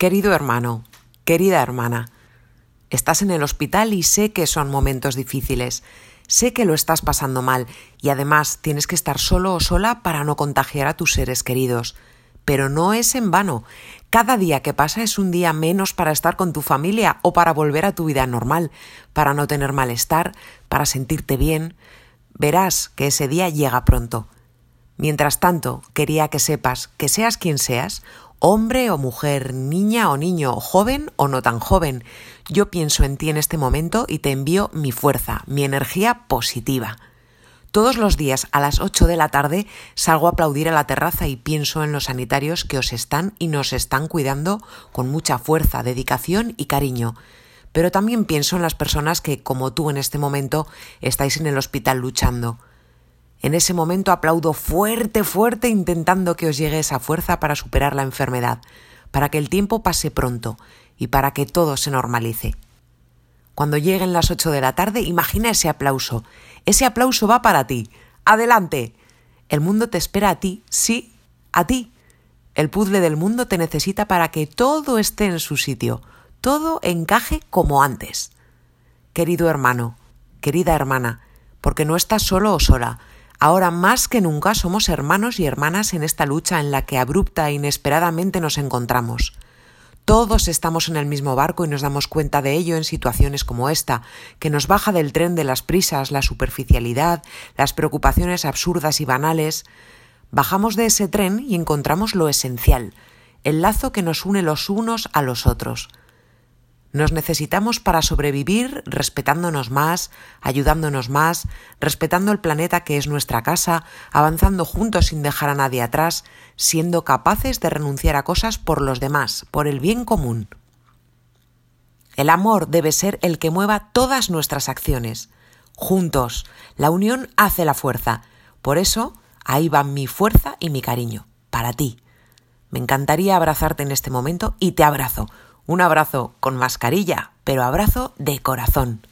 Querido hermano, querida hermana, estás en el hospital y sé que son momentos difíciles, sé que lo estás pasando mal y además tienes que estar solo o sola para no contagiar a tus seres queridos. Pero no es en vano. Cada día que pasa es un día menos para estar con tu familia o para volver a tu vida normal, para no tener malestar, para sentirte bien. Verás que ese día llega pronto. Mientras tanto, quería que sepas que seas quien seas, hombre o mujer, niña o niño, joven o no tan joven. Yo pienso en ti en este momento y te envío mi fuerza, mi energía positiva. Todos los días a las 8 de la tarde salgo a aplaudir a la terraza y pienso en los sanitarios que os están y nos están cuidando con mucha fuerza, dedicación y cariño. Pero también pienso en las personas que, como tú en este momento, estáis en el hospital luchando. En ese momento aplaudo fuerte, fuerte, intentando que os llegue esa fuerza para superar la enfermedad, para que el tiempo pase pronto y para que todo se normalice. Cuando lleguen las ocho de la tarde, imagina ese aplauso. Ese aplauso va para ti. Adelante. El mundo te espera a ti, sí, a ti. El puzzle del mundo te necesita para que todo esté en su sitio, todo encaje como antes. Querido hermano, querida hermana, porque no estás solo o sola, Ahora más que nunca somos hermanos y hermanas en esta lucha en la que abrupta e inesperadamente nos encontramos. Todos estamos en el mismo barco y nos damos cuenta de ello en situaciones como esta, que nos baja del tren de las prisas, la superficialidad, las preocupaciones absurdas y banales. Bajamos de ese tren y encontramos lo esencial, el lazo que nos une los unos a los otros, nos necesitamos para sobrevivir respetándonos más, ayudándonos más, respetando el planeta que es nuestra casa, avanzando juntos sin dejar a nadie atrás, siendo capaces de renunciar a cosas por los demás, por el bien común. El amor debe ser el que mueva todas nuestras acciones. Juntos, la unión hace la fuerza. Por eso, ahí van mi fuerza y mi cariño, para ti. Me encantaría abrazarte en este momento y te abrazo un abrazo con mascarilla, pero abrazo de corazón.